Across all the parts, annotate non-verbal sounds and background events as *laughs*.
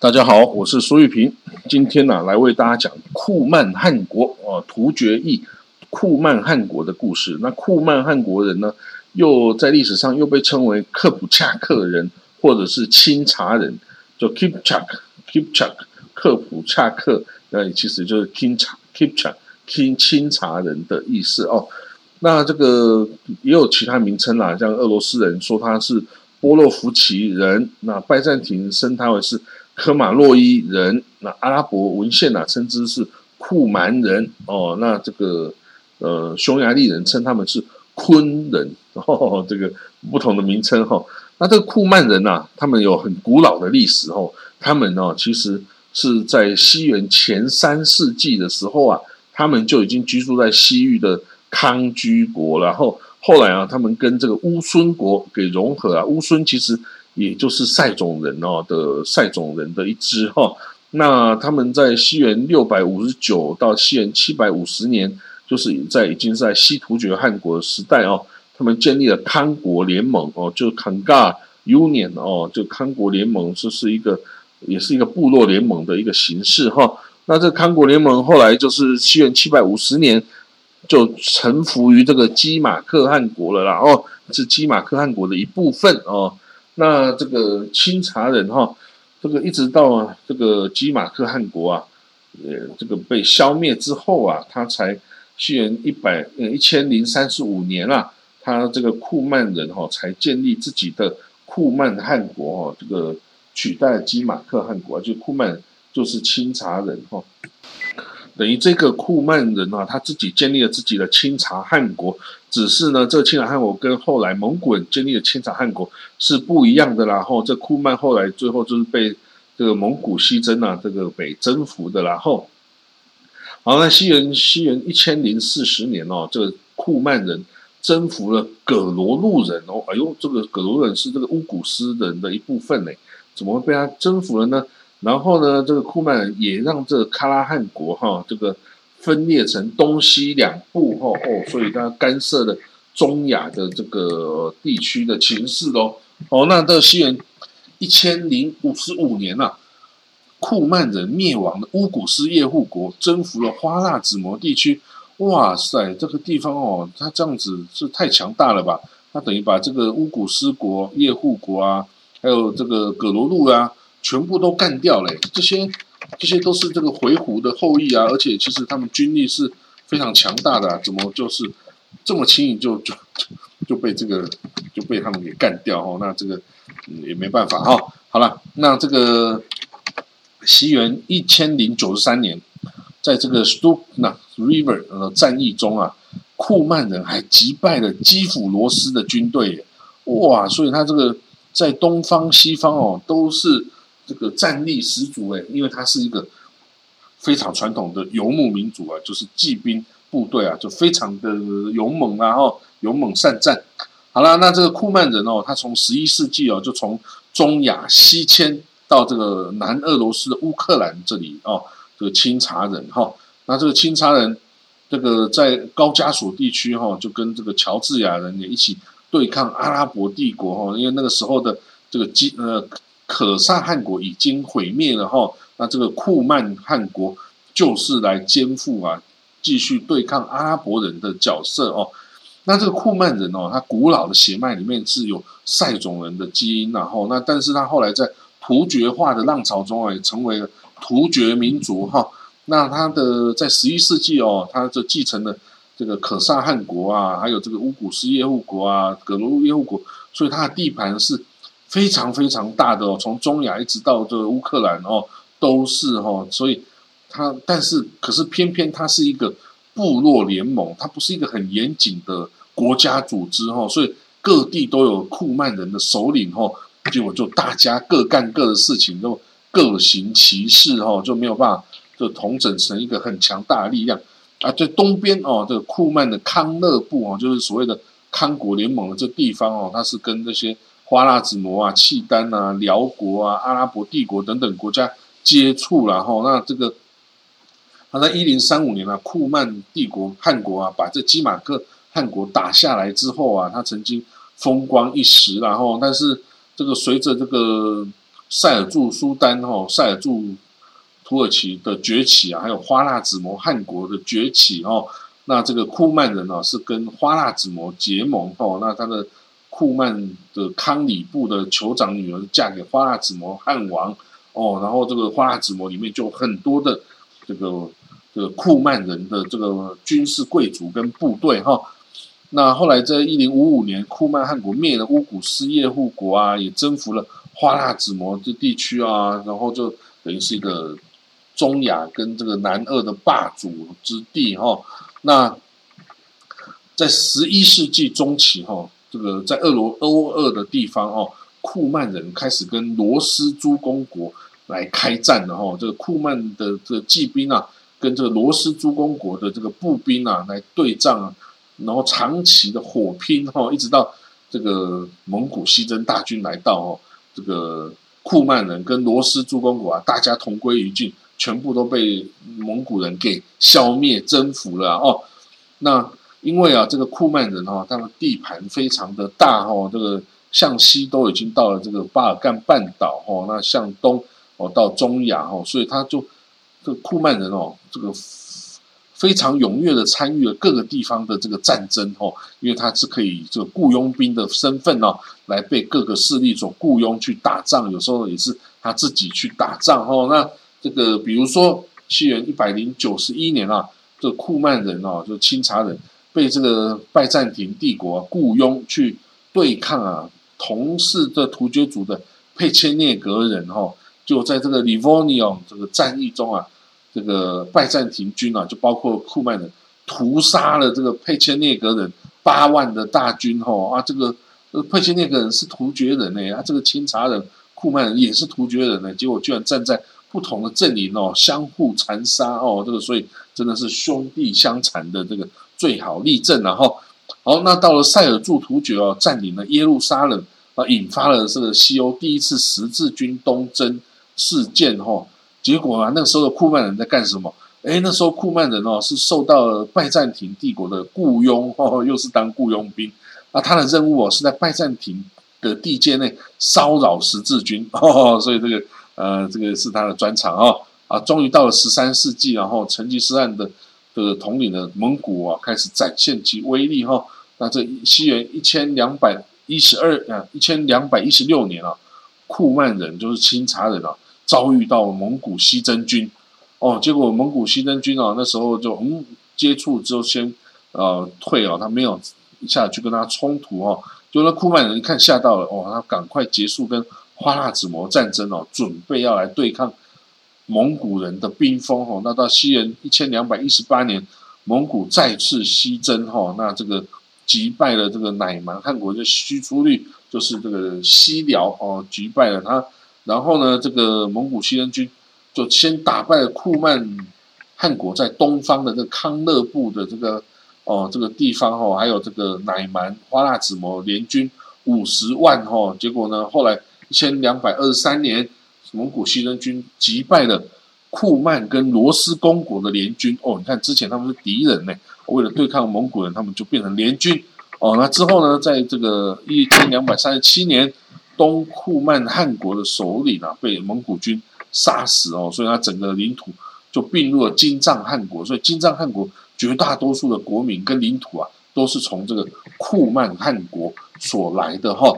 大家好，我是苏玉平，今天呢来为大家讲库曼汗国啊，突厥裔库曼汗国的故事。那库曼汗国人呢，又在历史上又被称为克普恰克人，或者是钦察人，就 Kipchak，Kipchak，克普恰克，那其实就是钦察，Kipchak，钦钦察人的意思哦。那这个也有其他名称啦，像俄罗斯人说他是波洛夫奇人，那拜占庭称他为是。科马洛伊人，那阿拉伯文献呐称之是库蛮人哦，那这个呃匈牙利人称他们是昆人，哦，这个不同的名称哈。那这个库曼人呐，他们有很古老的历史哦，他们呢其实是在西元前三世纪的时候啊，他们就已经居住在西域的康居国，然后后来啊，他们跟这个乌孙国给融合啊，乌孙其实。也就是塞种人哦的塞种人的一支哈，那他们在西元六百五十九到西元七百五十年，就是在已经在西突厥汗国的时代哦，他们建立了康国联盟哦，就 Kanga Union 哦，就康国联盟，这是一个也是一个部落联盟的一个形式哈。那这康国联盟后来就是西元七百五十年就臣服于这个基马克汗国了啦哦，是基马克汗国的一部分哦。那这个钦察人哈，这个一直到这个基马克汗国啊，呃，这个被消灭之后啊，他才西元一百呃一千零三十五年啊，他这个库曼人哈才建立自己的库曼汗国哈，这个取代基马克汗国，就库曼就是钦察人哈。等于这个库曼人啊，他自己建立了自己的清察汗国，只是呢，这个清察汗国跟后来蒙古人建立的清察汗国是不一样的。然后这库曼后来最后就是被这个蒙古西征啊，这个被征服的。然后，好，那西元西元一千零四十年哦，这个库曼人征服了葛罗路人哦，哎呦，这个葛罗人是这个乌古斯人的一部分呢，怎么会被他征服了呢？然后呢，这个库曼也让这个喀拉汗国哈，这个分裂成东西两部哈哦，所以他干涉了中亚的这个地区的情势喽。哦，那到西元一千零五十五年呐，库曼人灭亡的乌古斯叶护国征服了花剌子模地区。哇塞，这个地方哦，他这样子是太强大了吧？他等于把这个乌古斯国、叶护国啊，还有这个葛罗路啊。全部都干掉了，这些这些都是这个回鹘的后裔啊，而且其实他们军力是非常强大的，怎么就是这么轻易就就就被这个就被他们给干掉哦？那这个也没办法哈。好了，那这个西元一千零九十三年，在这个 Stupna River 呃战役中啊，库曼人还击败了基辅罗斯的军队，哇！所以他这个在东方西方哦都是。这个战力十足哎，因为它是一个非常传统的游牧民族啊，就是骑兵部队啊，就非常的勇猛啊，后勇猛善战。好了，那这个库曼人哦，他从十一世纪哦，就从中亚西迁到这个南俄罗斯的乌克兰这里哦，这个钦察人哈，那这个钦察人这个在高加索地区哈，就跟这个乔治亚人也一起对抗阿拉伯帝国哈，因为那个时候的这个基呃。可萨汗国已经毁灭了哈，那这个库曼汗国就是来肩负啊，继续对抗阿拉伯人的角色哦。那这个库曼人哦，他古老的血脉里面是有塞种人的基因，然后那但是他后来在突厥化的浪潮中啊，也成为了突厥民族哈。那他的在十一世纪哦，他就继承了这个可萨汗国啊，还有这个乌古斯叶护国啊，葛罗路叶护国，所以他的地盘是。非常非常大的哦，从中亚一直到这个乌克兰哦，都是哦，所以它但是可是偏偏它是一个部落联盟，它不是一个很严谨的国家组织哦，所以各地都有库曼人的首领哦，结果就大家各干各的事情，都各行其事哦，就没有办法就统整成一个很强大的力量啊。在东边哦，这个库曼的康乐部哦，就是所谓的康国联盟的这地方哦，它是跟那些。花剌子模啊、契丹啊、辽国啊、阿拉伯帝国等等国家接触了哈，那这个，他在一零三五年啊，库曼帝国汉国啊，把这基马克汉国打下来之后啊，他曾经风光一时，然后但是这个随着这个塞尔柱苏丹哈塞尔柱土耳其的崛起啊，还有花剌子模汗国的崛起哦。那这个库曼人呢，是跟花剌子模结盟哦。那他的库曼的康里布的酋长女儿嫁给花剌子模汗王哦。然后这个花剌子模里面就很多的这个这个库曼人的这个军事贵族跟部队哈。那后来在一零五五年，库曼汗国灭了乌古斯叶护国啊，也征服了花剌子模这地区啊，然后就等于是一个中亚跟这个南鄂的霸主之地哈。那在十一世纪中期，哈，这个在俄罗欧俄的地方，哦，库曼人开始跟罗斯诸公国来开战了，哈，这个库曼的这个骑兵啊，跟这个罗斯诸公国的这个步兵啊来对战啊，然后长期的火拼，哈，一直到这个蒙古西征大军来到，哦，这个库曼人跟罗斯诸公国啊，大家同归于尽。全部都被蒙古人给消灭、征服了哦。那因为啊，这个库曼人哈，他们地盘非常的大哈，这个向西都已经到了这个巴尔干半岛哈，那向东哦到中亚哈，所以他就这个库曼人哦，这个非常踊跃的参与了各个地方的这个战争哦，因为他是可以这个雇佣兵的身份哦，来被各个势力所雇佣去打仗，有时候也是他自己去打仗哦，那。这个比如说，西元一百零九十一年啊，这库曼人啊，就钦察人，被这个拜占庭帝国雇佣去对抗啊，同是的突厥族的佩切涅格人哈，就在这个 Livonion 这个战役中啊，这个拜占庭军啊，就包括库曼人，屠杀了这个佩切涅格人八万的大军哈啊，这个佩切涅格人是突厥人呢啊，这个钦察人库曼人也是突厥人呢，结果居然站在。不同的阵营哦，相互残杀哦，这个所以真的是兄弟相残的这个最好例证了哈。好，那到了塞尔柱突厥哦，占领了耶路撒冷啊，引发了这个西欧第一次十字军东征事件哈。结果啊，那个时候的库曼人在干什么？哎，那时候库曼人哦是受到了拜占庭帝国的雇佣 *laughs* 哦，又是当雇佣兵啊。他的任务哦是在拜占庭的地界内骚扰十字军 *laughs* 哦，所以这个。呃，这个是他的专长哦，啊，终于到了十三世纪，然后成吉思汗的这个统领的蒙古啊，开始展现其威力哈。那这西元一千两百一十二啊，一千两百一十六年啊，库曼人就是钦察人啊，遭遇到蒙古西征军哦，结果蒙古西征军啊，那时候就嗯接触之后先呃退啊，他没有一下去跟他冲突哦，就那库曼人一看吓到了哦，他赶快结束跟。花剌子模战争哦，准备要来对抗蒙古人的兵锋哦。那到西元一千两百一十八年，蒙古再次西征哈，那这个击败了这个乃蛮汗国的虚出率，就是这个西辽哦，击败了他。然后呢，这个蒙古西征军就先打败了库曼汗国在东方的这个康乐部的这个哦这个地方哈，还有这个乃蛮花剌子模联军五十万哈。结果呢，后来。一千两百二十三年，蒙古西征军击败了库曼跟罗斯公国的联军。哦，你看之前他们是敌人呢，为了对抗蒙古人，他们就变成联军。哦，那之后呢，在这个一千两百三十七年，东库曼汗国的首领啊被蒙古军杀死哦，所以他整个领土就并入了金帐汗国。所以金帐汗国绝大多数的国民跟领土啊，都是从这个库曼汗国所来的哈。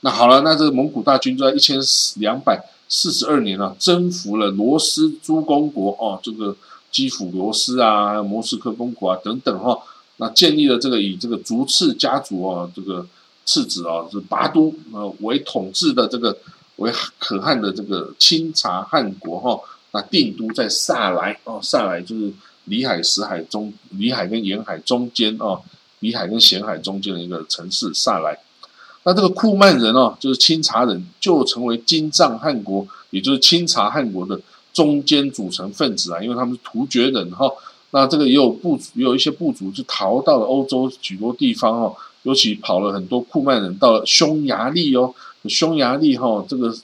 那好了，那这个蒙古大军就在一千两百四十二年啊，征服了罗斯诸公国哦，这个基辅罗斯啊、莫斯科公国啊等等哈，那建立了这个以这个竹次家族啊，这个次子啊是拔都呃为统治的这个为可汗的这个钦察汗国哈，那定都在萨莱哦，萨莱就是里海、死海中，里海跟沿海中间哦，里海跟咸海中间的一个城市萨莱。那这个库曼人哦，就是清察人，就成为金藏汗国，也就是清察汗国的中间组成分子啊，因为他们是突厥人哈。那这个也有部族，也有一些部族就逃到了欧洲许多地方哦，尤其跑了很多库曼人到匈牙利哦，匈牙利哈，这个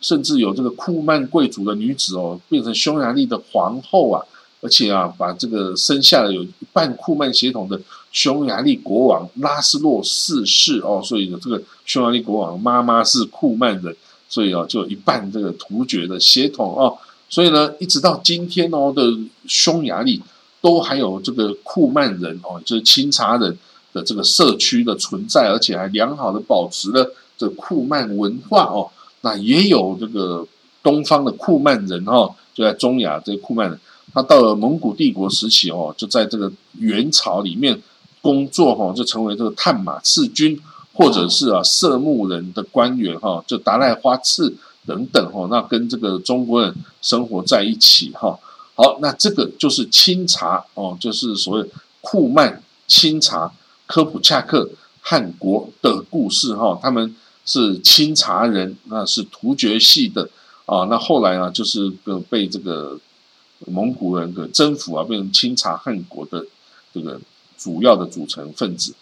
甚至有这个库曼贵族的女子哦，变成匈牙利的皇后啊。而且啊，把这个生下了有一半库曼血统的匈牙利国王拉斯洛四世哦，所以呢这个匈牙利国王妈妈是库曼人，所以啊，就一半这个突厥的血统哦，所以呢，一直到今天哦的匈牙利都还有这个库曼人哦，就是清查人的这个社区的存在，而且还良好的保持了这库曼文化哦。那也有这个东方的库曼人哈，就在中亚这个库曼人，他到了蒙古帝国时期哦，就在这个元朝里面工作哈，就成为这个探马刺军。或者是啊，色目人的官员哈，就达赖花刺等等哈，那跟这个中国人生活在一起哈。好，那这个就是清查哦，就是所谓库曼清查科普恰克汗国的故事哈。他们是清查人，那是突厥系的啊。那后来啊，就是个被这个蒙古人给征服啊，变成清查汗国的这个主要的组成分子。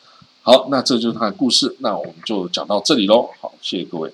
好，那这就是他的故事，那我们就讲到这里喽。好，谢谢各位。